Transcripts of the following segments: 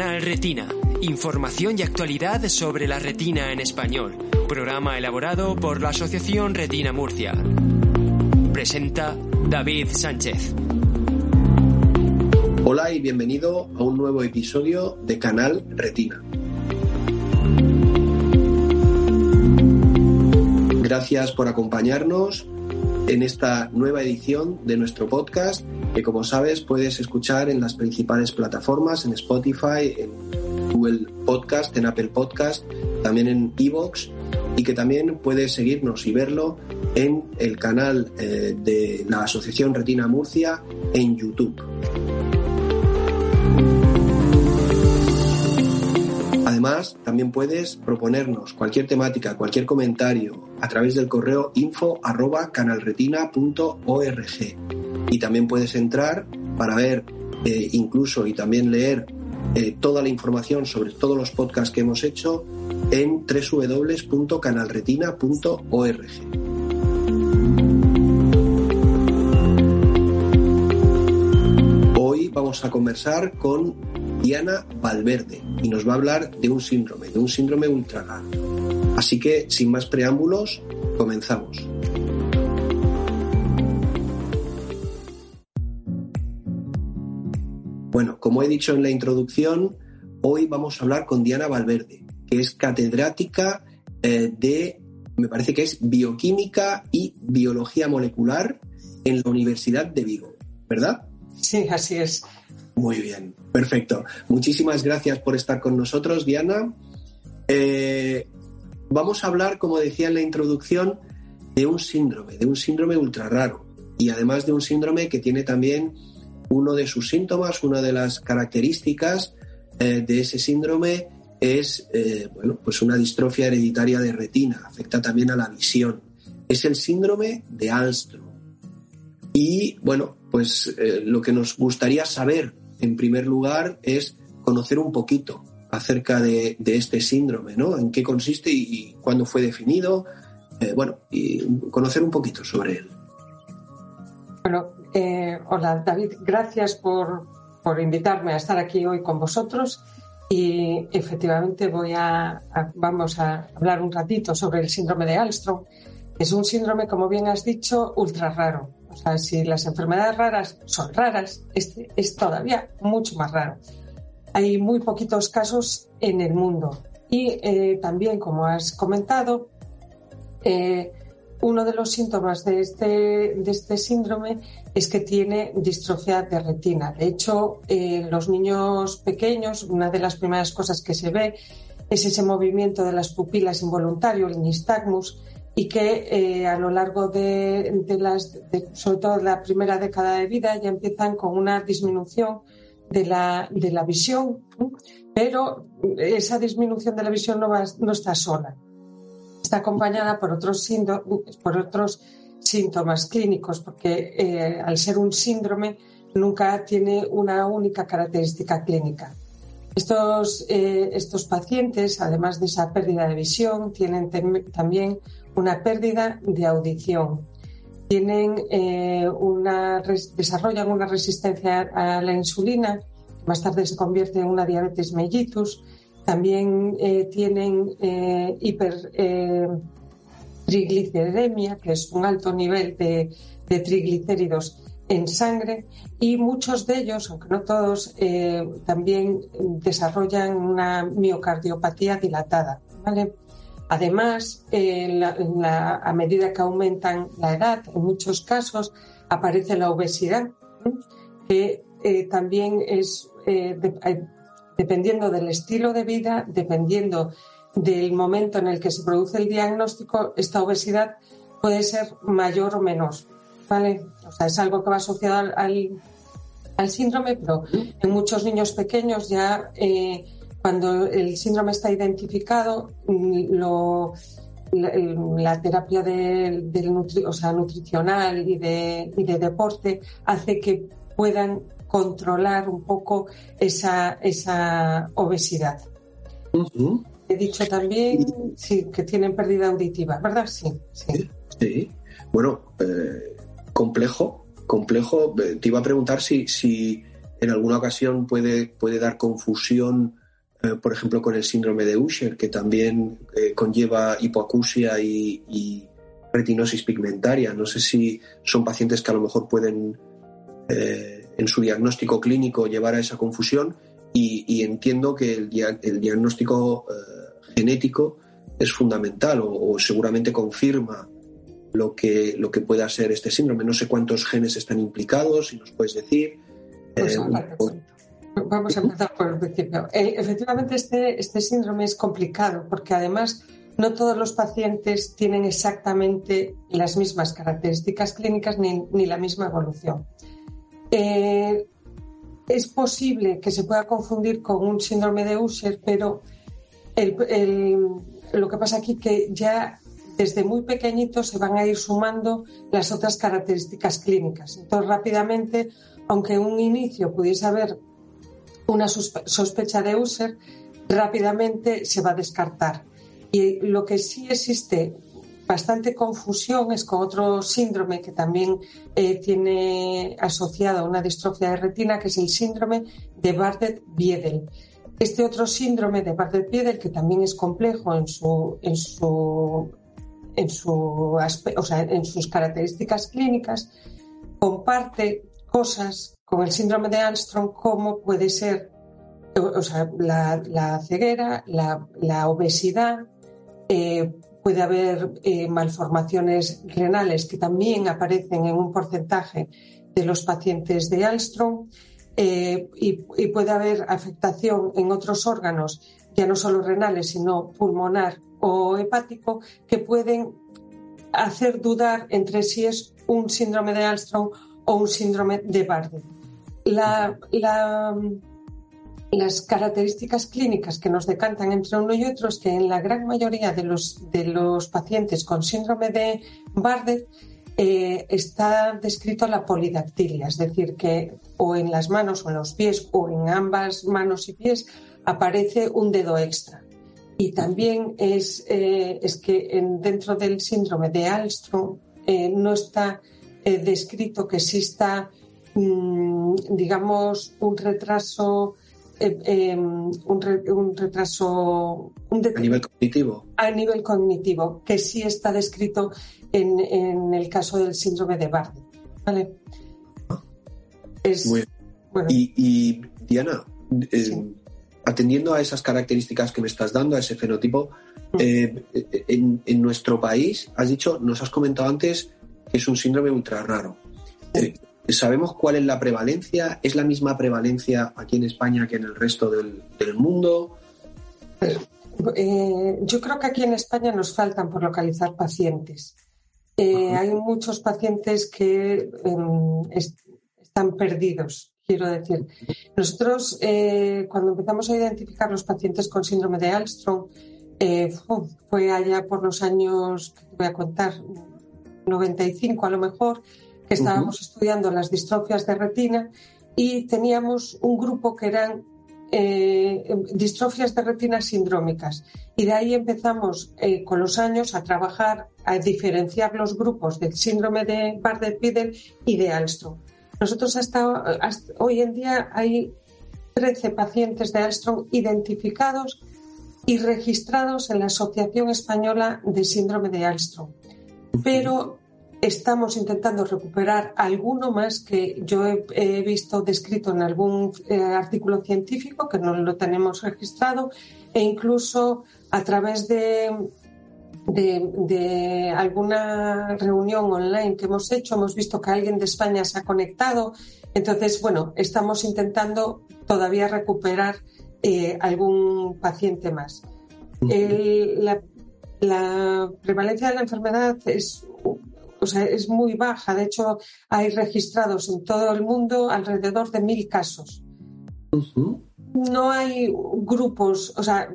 Canal Retina. Información y actualidad sobre la retina en español. Programa elaborado por la Asociación Retina Murcia. Presenta David Sánchez. Hola y bienvenido a un nuevo episodio de Canal Retina. Gracias por acompañarnos en esta nueva edición de nuestro podcast que como sabes puedes escuchar en las principales plataformas, en Spotify, en Google Podcast, en Apple Podcast, también en Evox y que también puedes seguirnos y verlo en el canal eh, de la Asociación Retina Murcia en YouTube. Además, también puedes proponernos cualquier temática, cualquier comentario a través del correo info arroba canalretina.org. Y también puedes entrar para ver eh, incluso y también leer eh, toda la información sobre todos los podcasts que hemos hecho en www.canalretina.org. Hoy vamos a conversar con Diana Valverde y nos va a hablar de un síndrome, de un síndrome ultra raro. Así que, sin más preámbulos, comenzamos. Bueno, como he dicho en la introducción, hoy vamos a hablar con Diana Valverde, que es catedrática eh, de, me parece que es bioquímica y biología molecular en la Universidad de Vigo, ¿verdad? Sí, así es. Muy bien, perfecto. Muchísimas gracias por estar con nosotros, Diana. Eh, vamos a hablar, como decía en la introducción, de un síndrome, de un síndrome ultra raro. Y además de un síndrome que tiene también uno de sus síntomas, una de las características eh, de ese síndrome es eh, bueno, pues una distrofia hereditaria de retina, afecta también a la visión. Es el síndrome de Alstrom. Y bueno, pues lo que nos gustaría saber en primer lugar, es conocer un poquito acerca de, este síndrome, ¿no? En qué consiste y, cuándo fue definido. Eh, bueno, y conocer un poquito sobre él. Bueno, eh, hola David, gracias por, invitarme a estar aquí hoy con vosotros y efectivamente voy a, vamos a hablar un ratito sobre el síndrome de Alstrom. Es un síndrome, como bien has dicho, ultra raro. O sea, si las enfermedades raras son raras, este es todavía mucho más raro. Hay muy poquitos casos en el mundo. Y eh, también, como has comentado, eh, uno de los síntomas de este, de este síndrome es que tiene distrofia de retina. De hecho, en eh, los niños pequeños, una de las primeras cosas que se ve es ese movimiento de las pupilas involuntario, el nistagmus, y que eh, a lo largo de, las, sobre todo la primera década de vida, ya empiezan con una disminución de la, de visión, pero esa disminución de la visión no, no está sola. Está acompañada por otros, por otros síntomas clínicos, porque eh, al ser un síndrome nunca tiene una única característica clínica. Estos, eh, estos pacientes, además de esa pérdida de visión, tienen también una pérdida de audición. Tienen eh, una, desarrollan una resistencia a la insulina, más tarde se convierte en una diabetes mellitus. También eh, tienen eh, hipertrigliceridemia, que es un alto nivel de, de, triglicéridos en sangre. Y muchos de ellos, aunque no todos, también desarrollan una miocardiopatía dilatada. ¿vale? Además, a medida que aumentan la edad, en muchos casos aparece la obesidad, que eh, también es, eh, eh, dependiendo del estilo de vida, dependiendo del momento en el que se produce el diagnóstico, esta obesidad puede ser mayor o menor, ¿vale? O sea, es algo que va asociado al, al, síndrome, pero en muchos niños pequeños ya eh, cuando el síndrome está identificado, mm, lo, la, terapia del, o sea, nutricional y de, y de deporte hace que puedan controlar un poco esa, esa obesidad. He dicho también sí, que tienen pérdida auditiva, ¿verdad? Sí. Sí. Bueno, eh, complejo, complejo. Eh, te iba a preguntar si, si en alguna ocasión puede, puede dar confusión, eh, por ejemplo, con el síndrome de Usher, que también conlleva hipoacusia y, retinosis pigmentaria. No sé si son pacientes que a lo mejor pueden en su diagnóstico clínico llevar a esa confusión y, entiendo que el, el diagnóstico genético es fundamental o, seguramente confirma lo que, lo que pueda ser este síndrome. No sé cuántos genes están implicados, si nos puedes decir. Pues, eh, vamos a empezar por el principio. Eh, efectivamente, este, este síndrome es complicado porque además no todos los pacientes tienen exactamente las mismas características clínicas ni, ni la misma evolución. Eh, es posible que se pueda confundir con un síndrome de Usher, pero lo que pasa aquí que ya desde muy pequeñitos se van a ir sumando las otras características clínicas. Entonces, rápidamente, aunque en un inicio pudiese haber una sospecha de User, rápidamente se va a descartar. Y lo que sí existe bastante confusión es con otro síndrome que también eh, tiene asociado una distrofia de retina, que es el síndrome de Bardet-Biedel. Este otro síndrome de Bardet-Biedel, que también es complejo en su, en su, en su o sea, en sus características clínicas, comparte cosas con el síndrome de Armstrong como puede ser o sea, la, ceguera, la, obesidad, eh, puede haber eh, malformaciones renales que también aparecen en un porcentaje de los pacientes de Armstrong eh, y, puede haber afectación en otros órganos, ya no solo renales, sino pulmonar o hepático, que pueden hacer dudar entre si es un síndrome de Armstrong o un síndrome de Bardet. Las características clínicas que nos decantan entre uno y otro es que en la gran mayoría de los, de los pacientes con síndrome de Bardet eh, está descrito la polidactilia, es decir, que o en las manos o en los pies o en ambas manos y pies aparece un dedo extra. Y también es, eh, es que dentro del síndrome de Alström eh, no está descrito que exista, mm, digamos, un retraso em, un, retraso a nivel cognitivo a nivel cognitivo que sí está descrito en, el caso del síndrome de Bardet. ¿vale? y, Diana, eh, atendiendo a esas características que me estás dando, a ese fenotipo, mm. eh, en, nuestro país, has dicho, nos has comentado antes que es un síndrome ultra raro. Eh, ¿Sabemos cuál es la prevalencia? ¿Es la misma prevalencia aquí en España que en el resto del, del mundo? yo creo que aquí en España nos faltan por localizar pacientes. Eh, hay muchos pacientes que em, están perdidos, quiero decir. Nosotros, eh, cuando empezamos a identificar los pacientes con síndrome de Alström, eh, fue allá por los años, voy a contar, 95 a lo mejor, estábamos estudiando las distrofias de retina y teníamos un grupo que eran eh, distrofias de retina sindrómicas. Y de ahí empezamos eh, con los años a trabajar, a diferenciar los grupos del síndrome de Bardet-Biedl y de Alström. Nosotros hasta, hoy en día hay 13 pacientes de Alström identificados y registrados en la Asociación Española de Síndrome de Alström. Pero estamos intentando recuperar alguno más que yo he, visto descrito en algún eh, artículo científico que no lo tenemos registrado e incluso a través de, de, alguna reunión online que hemos hecho hemos visto que alguien de España se ha conectado. Entonces, bueno, estamos intentando todavía recuperar eh, algún paciente más. la prevalencia de la enfermedad es, o sea, es muy baja. De hecho, hay registrados en todo el mundo alrededor de mil casos. No hay grupos, o sea,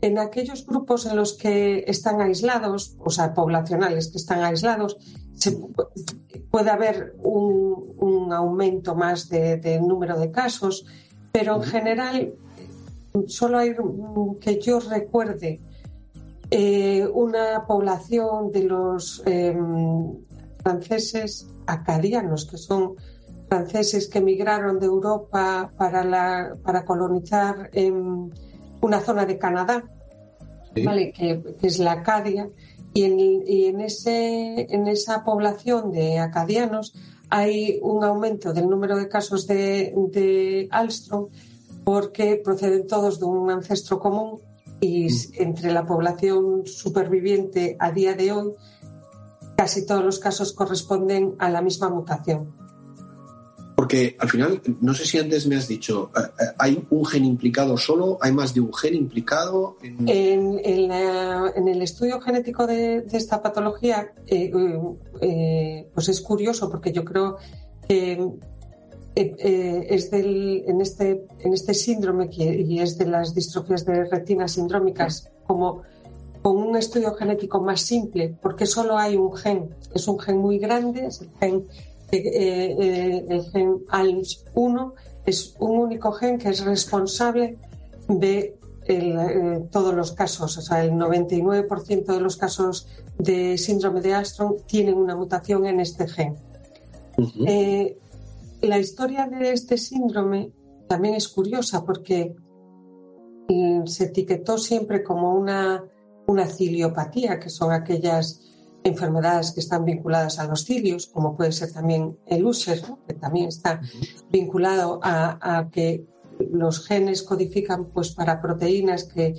en aquellos grupos en los que están aislados, o sea, poblacionales que están aislados, se, puede haber un, aumento más de, número de casos, pero en general solo hay que yo recuerde eh, una población de los em, franceses acadianos, que son franceses que emigraron de Europa para, la, para colonizar en una zona de Canadá, ¿vale? que, es la Acadia, y en, y en, ese, en esa población de acadianos hay un aumento del número de casos de, de Alstrom porque proceden todos de un ancestro común y mm. entre la población superviviente a día de hoy casi todos los casos corresponden a la misma mutación. Porque al final, no sé si antes me has dicho, eh, eh, ¿hay un gen implicado solo? ¿Hay más de un gen implicado? En, el estudio genético de, esta patología, eh, pues es curioso porque yo creo que es del, en, este, en este síndrome y es de las distrofias de retina sindrómicas como con un estudio genético más simple, porque solo hay un gen. Es un gen muy grande, es el gen, eh, eh, el gen ALS1, es un único gen que es responsable de eh, todos los casos, o sea, el 99% de los casos de síndrome de Armstrong tienen una mutación en este gen. la historia de este síndrome también es curiosa porque se etiquetó siempre como una una ciliopatía, que son aquellas enfermedades que están vinculadas a los cilios, como puede ser también el úser, que también está vinculado a, que los genes codifican pues, para proteínas que,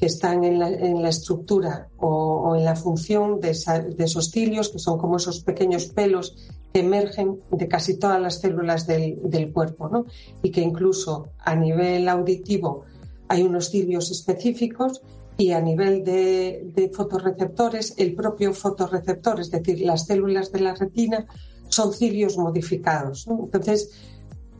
están en la, estructura o, en la función de, esos cilios, que son como esos pequeños pelos que emergen de casi todas las células del, del cuerpo, ¿no? y que incluso a nivel auditivo hay unos cilios específicos y a nivel de, fotorreceptores, el propio fotorreceptor, es decir, las células de la retina, son cilios modificados. Entonces,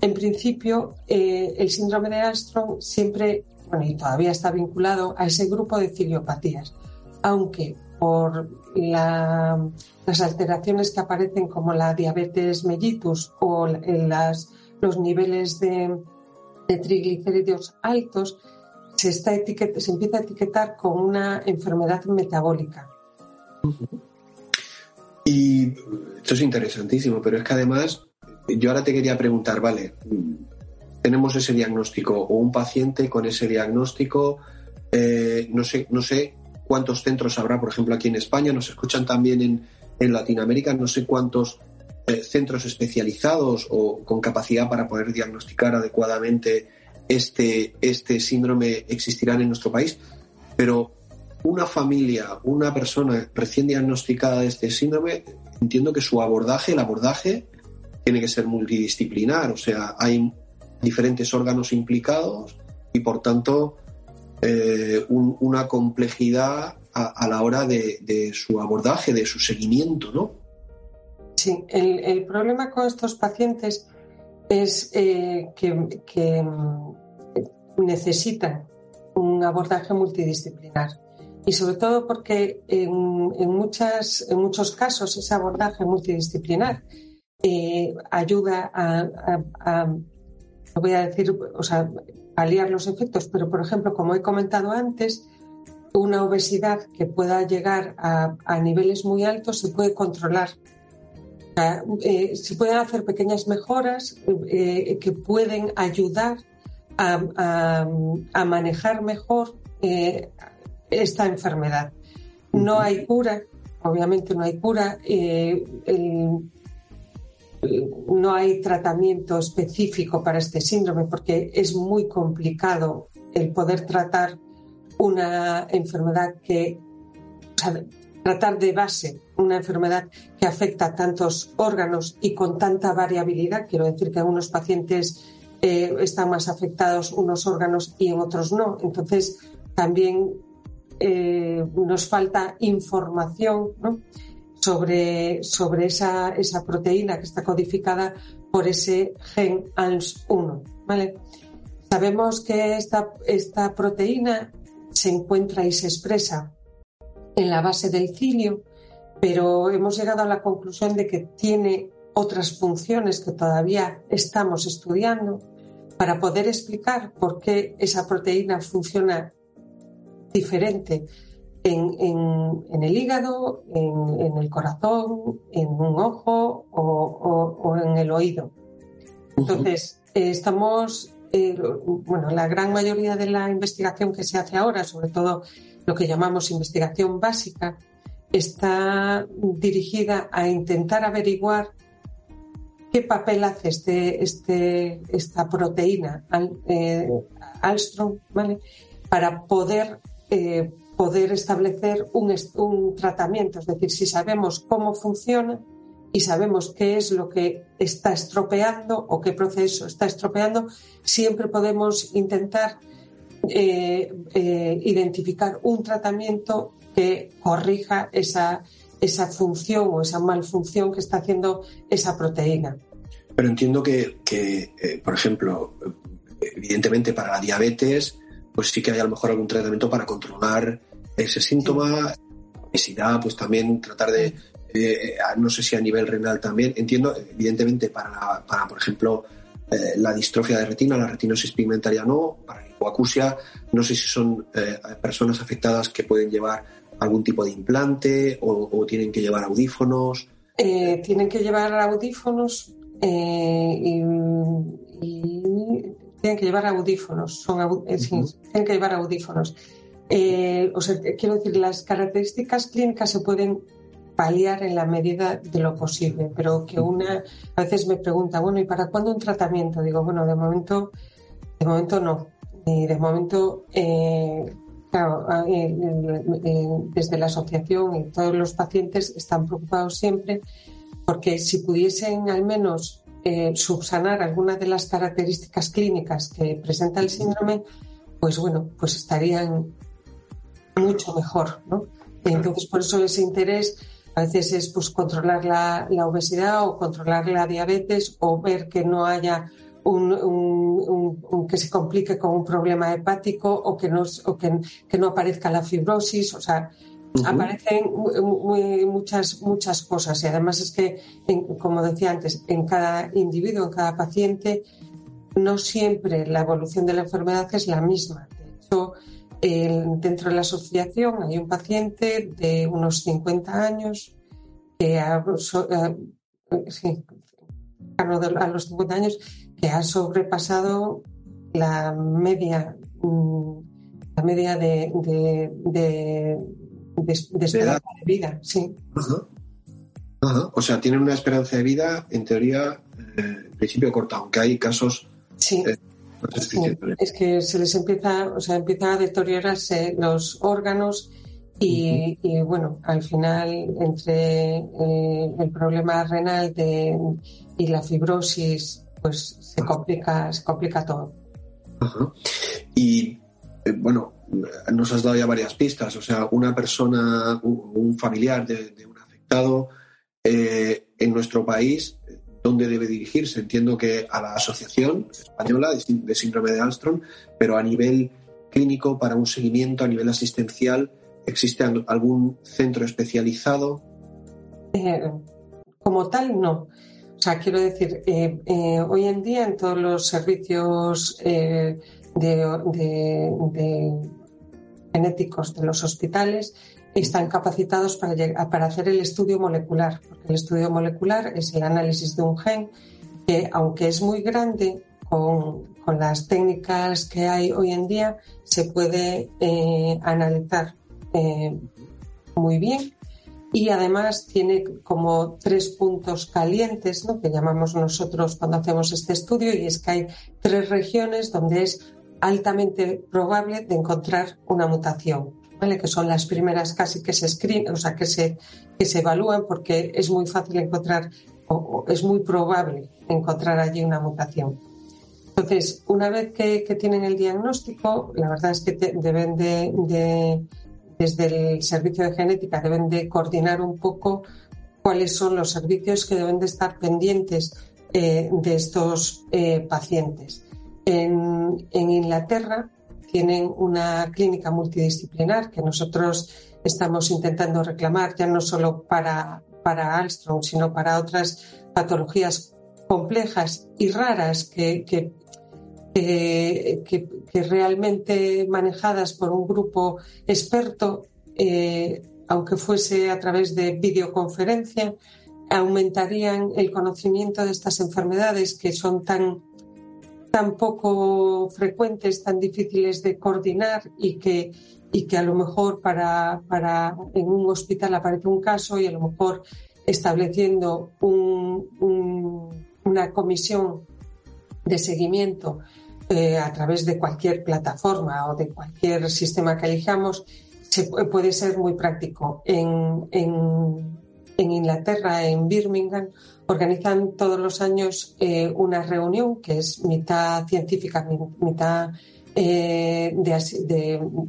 en principio, eh, el síndrome de Armstrong siempre, bueno, y todavía está vinculado a ese grupo de ciliopatías, aunque por las alteraciones que aparecen como la diabetes mellitus o las, los niveles de, de triglicéridos altos, se, está se empieza a etiquetar como una enfermedad metabólica. Y esto es interesantísimo, pero es que además yo ahora te quería preguntar, vale, tenemos ese diagnóstico o un paciente con ese diagnóstico, eh, no, sé, no sé cuántos centros habrá, por ejemplo, aquí en España, nos escuchan también en, en Latinoamérica, no sé cuántos eh, centros especializados o con capacidad para poder diagnosticar adecuadamente este, este síndrome existirá en nuestro país, pero una familia, una persona recién diagnosticada de este síndrome, entiendo que su abordaje, el abordaje, tiene que ser multidisciplinar, o sea, hay diferentes órganos implicados y por tanto eh, una complejidad a, la hora de, su abordaje, de su seguimiento, ¿no? Sí, el, problema con estos pacientes es eh, que, mm, necesitan un abordaje multidisciplinar. Y sobre todo porque en, muchas, en muchos casos ese abordaje multidisciplinar eh, ayuda a, no voy a decir, o sea, paliar los efectos, pero por ejemplo, como he comentado antes, una obesidad que pueda llegar a niveles muy altos se puede controlar eh, se pueden hacer pequeñas mejoras eh, que pueden ayudar a, manejar mejor eh, esta enfermedad. No hay cura, obviamente no hay cura, no hay tratamiento específico para este síndrome porque es muy complicado el poder tratar una enfermedad que, tratar de base una enfermedad que afecta a tantos órganos y con tanta variabilidad. Quiero decir que en unos pacientes eh, están más afectados unos órganos y en otros no. Entonces, también eh, nos falta información sobre, sobre esa, esa, proteína que está codificada por ese gen ALS1. ¿vale? Sabemos que esta, esta proteína se encuentra y se expresa en la base del cilio, pero hemos llegado a la conclusión de que tiene otras funciones que todavía estamos estudiando para poder explicar por qué esa proteína funciona diferente en, el hígado, en, el corazón, en un ojo o, en el oído. Entonces, eh, estamos, eh, bueno, la gran mayoría de la investigación que se hace ahora, sobre todo lo que llamamos investigación básica, está dirigida a intentar averiguar qué papel hace este, este, esta proteína eh, Alstrom para poder, eh, poder establecer un, un, tratamiento. Es decir, si sabemos cómo funciona y sabemos qué es lo que está estropeando o qué proceso está estropeando, siempre podemos intentar eh, identificar un tratamiento que corrija esa, esa función o esa malfunción que está haciendo esa proteína. Pero entiendo que, eh, por ejemplo, evidentemente para la diabetes, pues sí que hay a lo mejor algún tratamiento para controlar ese síntoma, obesidad, pues también tratar de, eh, no sé si a nivel renal también, entiendo, evidentemente para, para por ejemplo, eh, la distrofia de retina, la retinosis pigmentaria no, para la hipoacusia, no sé si son personas afectadas que pueden llevar algún tipo de implante o, tienen que llevar audífonos? Eh, tienen que llevar audífonos eh, y, tienen que llevar audífonos. Son, eh, tienen que llevar audífonos. o sea, quiero decir, las características clínicas se pueden paliar en la medida de lo posible, pero que una a veces me pregunta, bueno, ¿y para cuándo un tratamiento? Digo, bueno, de momento, de momento no. Y de momento Claro, desde la asociación y todos los pacientes están preocupados siempre porque si pudiesen al menos eh, subsanar algunas de las características clínicas que presenta el síndrome, pues bueno, pues estarían mucho mejor, ¿no? Entonces, por eso ese interés a veces es pues controlar la, la obesidad o controlar la diabetes o ver que no haya un, que se complique con un problema hepático o que no, que, no aparezca la fibrosis, o sea, aparecen muchas, muchas cosas y además es que, como decía antes, en cada individuo, en cada paciente, no siempre la evolución de la enfermedad es la misma. De hecho, dentro de la asociación hay un paciente de unos 50 años que a los 50 años que ha sobrepasado la media, mm, la media de, de, esperanza de vida. Sí. O sea, tienen una esperanza de vida, en teoría, eh, en principio corta, aunque hay casos. Sí. Eh, es que se les empieza, o sea, empieza a deteriorarse los órganos y, bueno, al final, entre eh, el problema renal de, y la fibrosis pues se complica, se complica todo. Y eh, bueno, nos has dado ya varias pistas, o sea, una persona, un, familiar de, un afectado eh, en nuestro país, ¿dónde debe dirigirse? Entiendo que a la Asociación Española de, Síndrome de Alstrom, pero a nivel clínico, para un seguimiento, a nivel asistencial, ¿existe algún centro especializado? Eh, como tal, no. O sea, quiero decir, eh, eh, hoy en día en todos los servicios eh, genéticos de los hospitales están capacitados para, para hacer el estudio molecular, porque el estudio molecular es el análisis de un gen que, aunque es muy grande, con, con las técnicas que hay hoy en día, se puede analizar muy bien y además tiene como tres puntos calientes, ¿no? que llamamos nosotros cuando hacemos este estudio, y es que hay tres regiones donde es altamente probable de encontrar una mutación, ¿vale? que son las primeras casi que se screen, o sea, que se, que se evalúan porque es muy fácil encontrar o, es muy probable encontrar allí una mutación. Entonces, una vez que, tienen el diagnóstico, la verdad es que deben de desde el servicio de genética deben de coordinar un poco cuáles son los servicios que deben de estar pendientes eh, de estos eh, pacientes. En, Inglaterra tienen una clínica multidisciplinar que nosotros estamos intentando reclamar ya no solo para, para Alstrom, sino para otras patologías complejas y raras que, realmente manejadas por un grupo experto, eh, aunque fuese a través de videoconferencia, aumentarían el conocimiento de estas enfermedades que son tan, tan poco frecuentes, tan difíciles de coordinar y que, y que a lo mejor para, para en un hospital aparece un caso y a lo mejor estableciendo una comisión de seguimiento a través de cualquier plataforma o de cualquier sistema que elijamos, se puede ser muy práctico. En, Inglaterra, en Birmingham, organizan todos los años eh, una reunión que es mitad científica, mitad eh,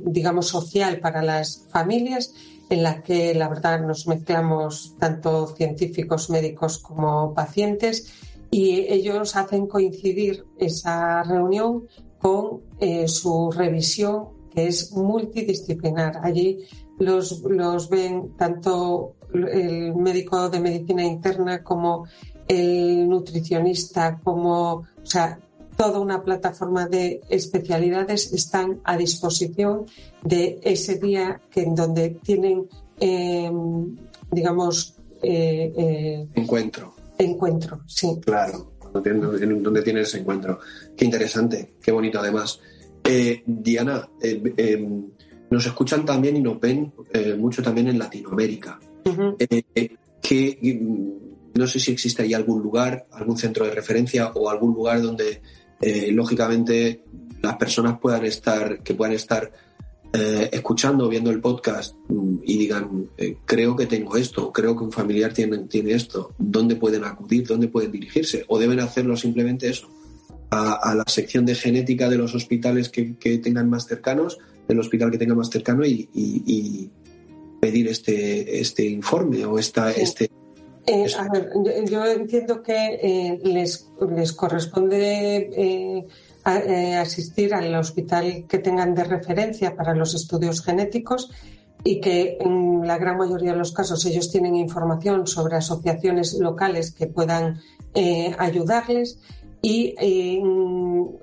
digamos, social para las familias en la que la verdad nos mezclamos tanto científicos, médicos como pacientes y ellos hacen coincidir esa reunión con eh, su revisión que es multidisciplinar. Allí los, los ven tanto el médico de medicina interna como el nutricionista, como, o sea, toda una plataforma de especialidades están a disposición de ese día que en donde tienen, em, digamos, eh, eh, encuentro. Encuentro, sí. Claro, donde tienes ese encuentro. Qué interesante, qué bonito además. Eh, Diana, em, nos escuchan también y nos ven mucho también en Latinoamérica. que, no sé si existe ahí algún lugar, algún centro de referencia o algún lugar donde eh, lógicamente las personas puedan estar, que puedan estar eh, escuchando o viendo el podcast mm, y digan, eh, creo que tengo esto, creo que un familiar tiene, tiene esto, ¿dónde pueden acudir? ¿Dónde pueden dirigirse? ¿O deben hacerlo simplemente eso? A, la sección de genética de los hospitales que, tengan más cercanos, del hospital que tenga más cercano y, pedir este, este informe o esta, este, eh, a ver, yo, entiendo que eh, les, les, corresponde eh, asistir al hospital que tengan de referencia para los estudios genéticos y que en la gran mayoría de los casos ellos tienen información sobre asociaciones locales que puedan ayudarles. Y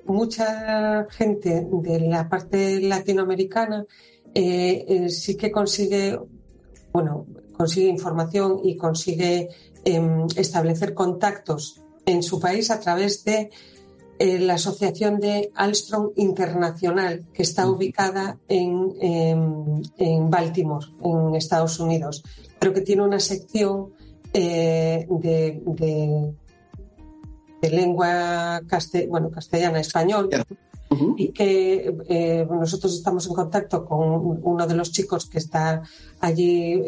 mucha gente de la parte latinoamericana sí que consigue bueno, consigue información y consigue em, establecer contactos en su país a través de eh, la Asociación de Alstrom Internacional, que está ubicada en, em, en, Baltimore, en Estados Unidos, pero que tiene una sección eh, de, de, lengua bueno, castellana, español. Y que eh, nosotros estamos en contacto con uno de los chicos que está allí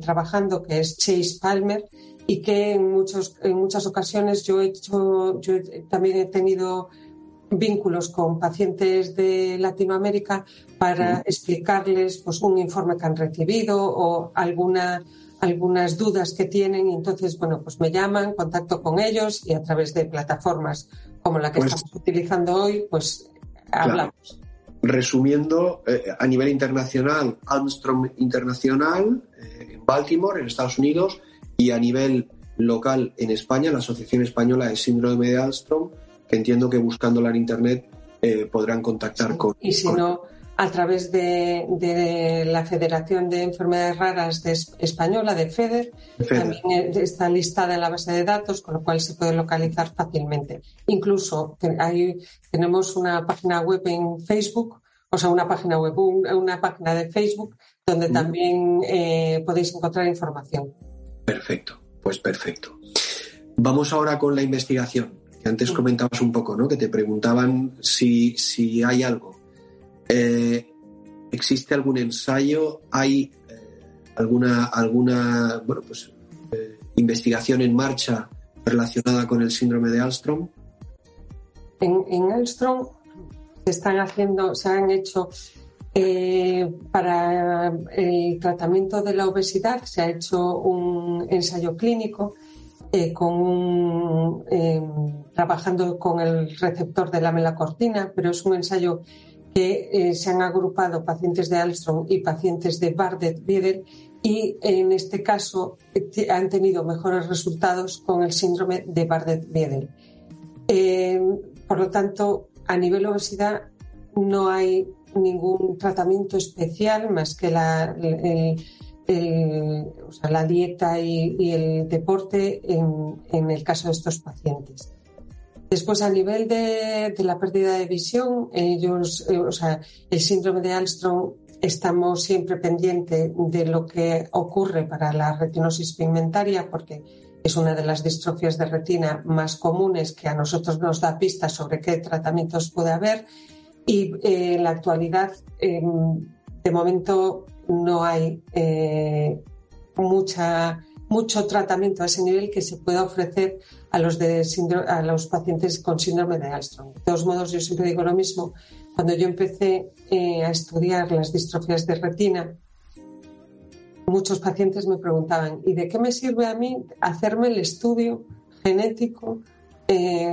trabajando, que es Chase Palmer, y que en, muchos, en muchas ocasiones yo he hecho, yo también he tenido vínculos con pacientes de Latinoamérica para explicarles pues, un informe que han recibido o alguna algunas dudas que tienen. Y entonces, bueno, pues me llaman, contacto con ellos y a través de plataformas como la que pues estamos utilizando hoy, pues hablamos. Resumiendo, eh, a nivel internacional, Armstrong Internacional eh, en Baltimore, en Estados Unidos, y a nivel local en España, la Asociación Española de Síndrome de Armstrong, que entiendo que buscándola en Internet eh, podrán contactar con... Y si no, a través de, la Federación de Enfermedades Raras de Española, de FEDER, también está listada en la base de datos, con lo cual se puede localizar fácilmente. Incluso hay, tenemos una página web en Facebook, o sea, una página web, una página de Facebook, donde también eh, podéis encontrar información. Perfecto, pues perfecto. Vamos ahora con la investigación, que antes comentabas un poco, ¿no? Que te preguntaban si, si hay algo eh, ¿Existe algún ensayo? ¿Hay eh, alguna, alguna bueno, pues, eh, investigación en marcha relacionada con el síndrome de Alstrom? En, en Alstrom se están haciendo, se han hecho Eh, para el tratamiento de la obesidad se ha hecho un ensayo clínico eh, con em, trabajando con el receptor de la melacortina, pero es un ensayo que eh, se han agrupado pacientes de Alstrom y pacientes de Bardet-Biedel y en este caso han tenido mejores resultados con el síndrome de Bardet-Biedel. Em, por lo tanto, a nivel obesidad no hay ningún tratamiento especial más que la, la dieta y, el deporte en, el caso de estos pacientes. Después, a nivel de, la pérdida de visión, ellos, eh, o sea, el síndrome de Alstrom, estamos siempre pendientes de lo que ocurre para la retinosis pigmentaria, porque es una de las distrofias de retina más comunes que a nosotros nos da pistas sobre qué tratamientos puede haber y eh, en la actualidad, em, de momento, no hay eh, mucha, mucho tratamiento a ese nivel que se pueda ofrecer a los, de a los pacientes con síndrome de Alstrom. De todos modos, yo siempre digo lo mismo. Cuando yo empecé eh, a estudiar las distrofias de retina, muchos pacientes me preguntaban, ¿y de qué me sirve a mí hacerme el estudio genético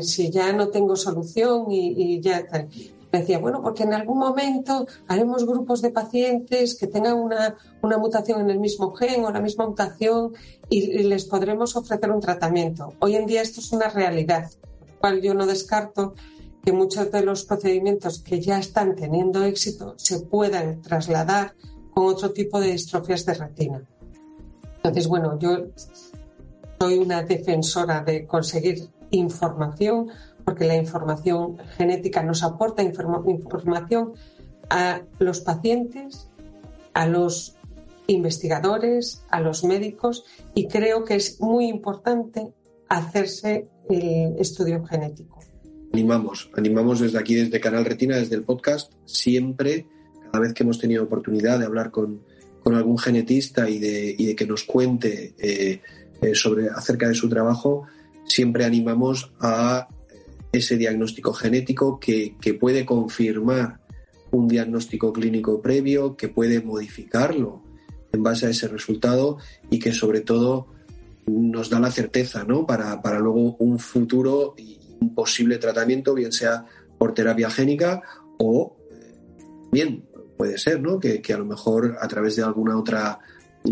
si ya no tengo solución y, y ya tal? Decía, bueno, porque en algún momento haremos grupos de pacientes que tengan una, mutación en el mismo gen o la misma mutación y, les podremos ofrecer un tratamiento. Hoy en día esto es una realidad, cual yo no descarto que muchos de los procedimientos que ya están teniendo éxito se puedan trasladar con otro tipo de distrofias de retina. Entonces, bueno, yo soy una defensora de conseguir información porque la información genética nos aporta información a los pacientes, a los investigadores, a los médicos y creo que es muy importante hacerse el estudio genético. Animamos, animamos desde aquí, desde Canal Retina, desde el podcast, siempre, cada vez que hemos tenido oportunidad de hablar con, algún genetista y de, que nos cuente eh, eh, sobre, acerca de su trabajo, siempre animamos a ese diagnóstico genético que, puede confirmar un diagnóstico clínico previo, que puede modificarlo en base a ese resultado y que sobre todo nos da la certeza ¿no? para, luego un futuro y un posible tratamiento, bien sea por terapia génica o bien puede ser ¿no? que, a lo mejor a través de alguna otra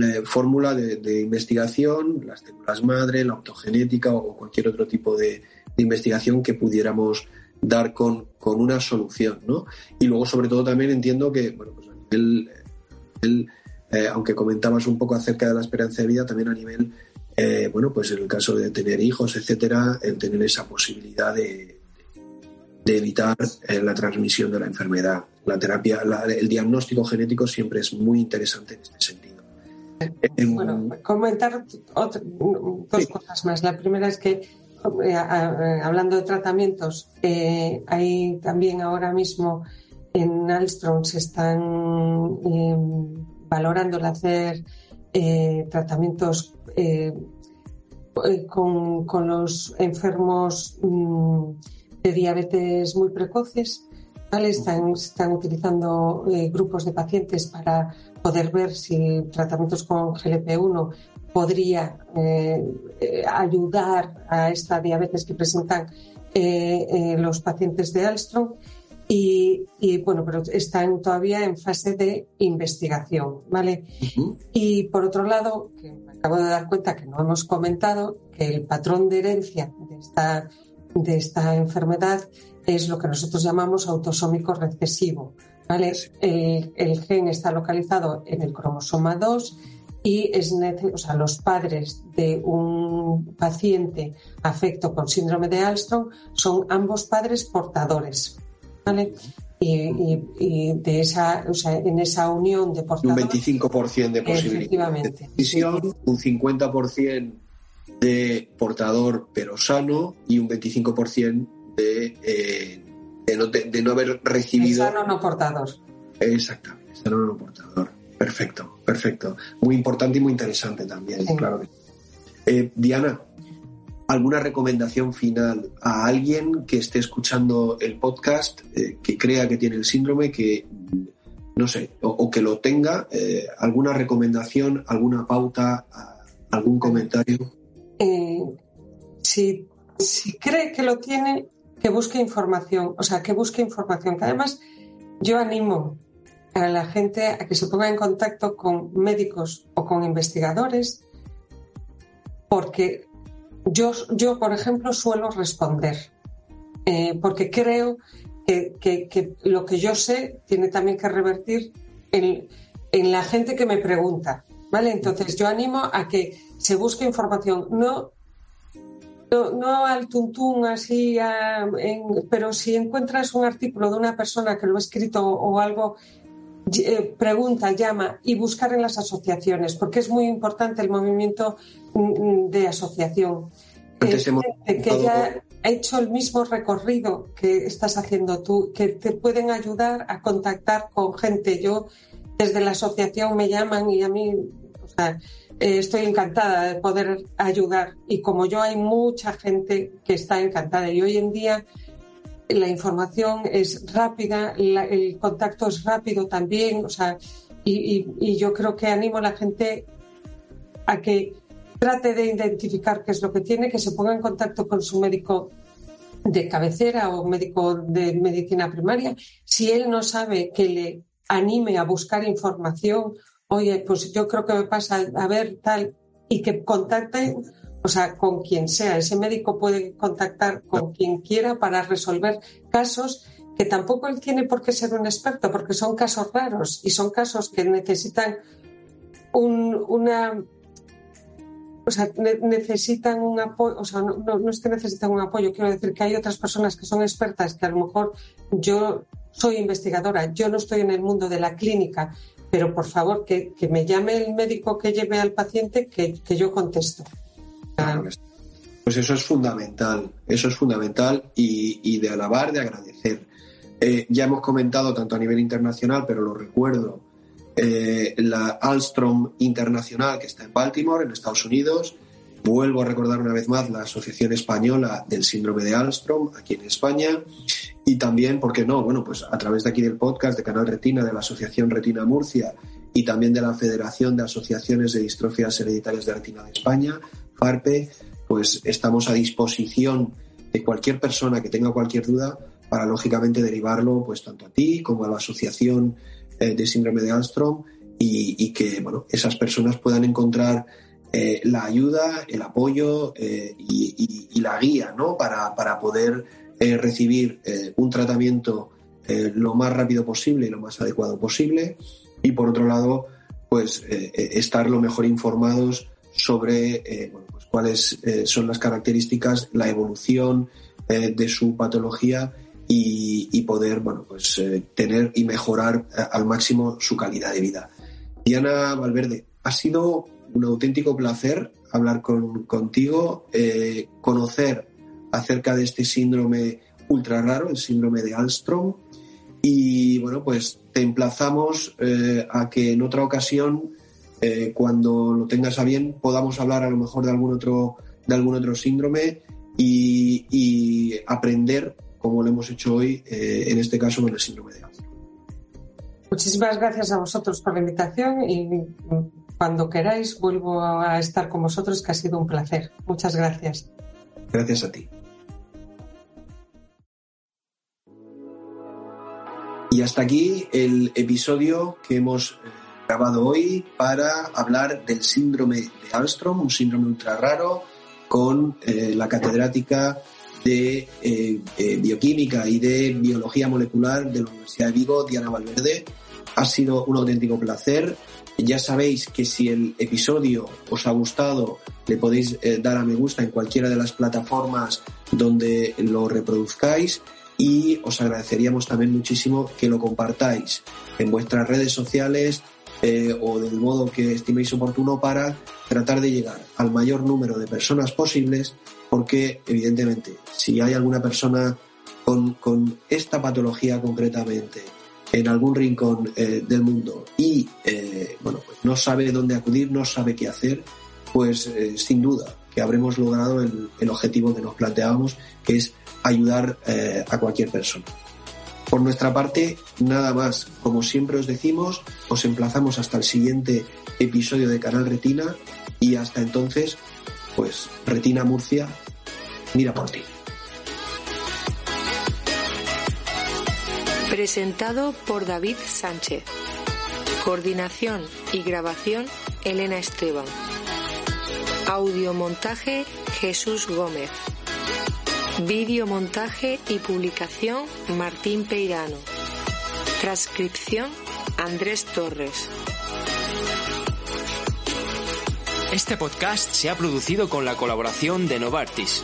eh, fórmula de, investigación, las células madre, la optogenética o cualquier otro tipo de, investigación que pudiéramos dar con, una solución, ¿no? Y luego, sobre todo, también entiendo que, bueno, pues a nivel, eh, aunque comentabas un poco acerca de la esperanza de vida, también a nivel, eh, bueno, pues en el caso de tener hijos, etcétera, el tener esa posibilidad de, evitar eh, la transmisión de la enfermedad. La terapia, el diagnóstico genético siempre es muy interesante en este sentido. Bueno, comentar dos cosas más. La primera es que eh, hablando de tratamientos, eh, hay también ahora mismo en Alstrom se están em, valorando el hacer eh, tratamientos con, los enfermos mm, de diabetes muy precoces. Están, están utilizando grupos de pacientes para poder ver si tratamientos con GLP-1 podría eh, eh, ayudar a esta diabetes que presentan eh, los pacientes de Alstrom. Y, bueno, pero están todavía en fase de investigación, ¿vale? Y por otro lado, que me acabo de dar cuenta que no hemos comentado, que el patrón de herencia de esta, de esta enfermedad es lo que nosotros llamamos autosómico recesivo, ¿vale? El, el gen está localizado en el cromosoma 2 y es o sea, los padres de un paciente afecto con síndrome de Alstrom son ambos padres portadores. ¿vale? Y, de esa, o sea, en esa unión de portadores. Un 25% de posibilidad de un 50% de portador pero sano y un 25% de, eh, de, no, de, no, haber recibido. sano no portador. Exactamente, sano no portador. Perfecto, perfecto. Muy importante y muy interesante también, claro. Eh, Diana, ¿alguna recomendación final a alguien que esté escuchando el podcast, eh, que crea que tiene el síndrome, que no sé, o, que lo tenga, eh, alguna recomendación, alguna pauta, algún comentario. Si, si cree que lo tiene, que busque información, o sea, que busque información, que además yo animo a la gente a que se ponga en contacto con médicos o con investigadores, porque yo, yo por ejemplo, suelo responder, eh, porque creo que, lo que yo sé tiene también que revertir en, la gente que me pregunta. ¿Vale? Entonces yo animo a que se busque información, no, no, al tuntún así, pero si encuentras un artículo de una persona que lo ha escrito o algo, eh, pregunta, llama y buscar en las asociaciones, porque es muy importante el movimiento mm, mm, de asociación. Eh, que ya ha hecho el mismo recorrido que estás haciendo tú, que te pueden ayudar a contactar con gente. Yo desde la asociación me llaman y a mí eh, estoy encantada de poder ayudar. Y como yo hay mucha gente que está encantada y hoy en día la información es rápida, el contacto es rápido también, o sea, y yo creo que animo a la gente a que trate de identificar qué es lo que tiene, que se ponga en contacto con su médico de cabecera o médico de medicina primaria. Si él no sabe que le anime a buscar información, oye, pues yo creo que me pasa a ver tal, y que contacte, o sea, con quien sea. Ese médico puede contactar con quien quiera para resolver casos que tampoco él tiene por qué ser un experto, porque son casos raros y son casos que necesitan una o sea, necesitan un apoyo, o sea, no, no, es que necesitan un apoyo, quiero decir que hay otras personas que son expertas que a lo mejor yo soy investigadora, yo no estoy en el mundo de la clínica, pero por favor que, me llame el médico que lleve al paciente que, yo contesto. Pues eso es fundamental, eso es fundamental y, de alabar, de agradecer. Eh, ya hemos comentado tanto a nivel internacional, pero lo recuerdo, eh, la Alstrom Internacional, que está en Baltimore, en Estados Unidos. Vuelvo a recordar una vez más la Asociación Española del Síndrome de Alstrom, aquí en España. Y también, ¿por qué no? Bueno, pues a través de aquí del podcast de Canal Retina, de la Asociación Retina Murcia y también de la Federación de Asociaciones de Distrofias Hereditarias de Retina de España, FARPE, pues estamos a disposición de cualquier persona que tenga cualquier duda para lógicamente derivarlo pues tanto a ti como a la asociación eh, de síndrome de Alstrom y, que bueno, esas personas puedan encontrar eh, la ayuda, el apoyo eh, y, la guía ¿no? para, para poder recibir un tratamiento lo más rápido posible y lo más adecuado posible. Y por otro lado, pues estar lo mejor informados sobre pues, cuáles son las características, la evolución de su patología y, poder bueno, pues, eh, tener y mejorar eh, al máximo su calidad de vida. Diana Valverde, ha sido un auténtico placer hablar contigo, eh, conocer acerca de este síndrome ultra raro, el síndrome de Alstrom. Y bueno, pues te emplazamos a que en otra ocasión, cuando lo tengas a bien, podamos hablar a lo mejor de algún otro, de algún otro síndrome y, aprender como lo hemos hecho hoy, eh, en este caso con el síndrome de Alzheimer. Muchísimas gracias a vosotros por la invitación y cuando queráis vuelvo a estar con vosotros, que ha sido un placer. Muchas gracias. Gracias a ti. Y hasta aquí el episodio que hemos eh, grabado hoy para hablar del síndrome de Alstrom, un síndrome ultra raro, con eh, la catedrática de eh, bioquímica y de biología molecular de la Universidad de Vigo, Diana Valverde. Ha sido un auténtico placer. Ya sabéis que si el episodio os ha gustado, le podéis eh, dar a me gusta en cualquiera de las plataformas donde lo reproduzcáis y os agradeceríamos también muchísimo que lo compartáis en vuestras redes sociales o del modo que estiméis oportuno para tratar de llegar al mayor número de personas posibles porque evidentemente si hay alguna persona con, esta patología concretamente en algún rincón eh, del mundo y eh, bueno, pues no sabe dónde acudir, no sabe qué hacer, pues eh, sin duda que habremos logrado el, el, objetivo que nos planteábamos, que es ayudar a cualquier persona. Por nuestra parte, nada más. Como siempre os decimos, os emplazamos hasta el siguiente episodio de Canal Retina y hasta entonces, pues Retina Murcia, mira por ti. Presentado por David Sánchez. Coordinación y grabación Elena Esteban. Audiomontaje Jesús Gómez. Videomontaje y publicación Martín Peirano. Transcripción Andrés Torres. Este podcast se ha producido con la colaboración de Novartis.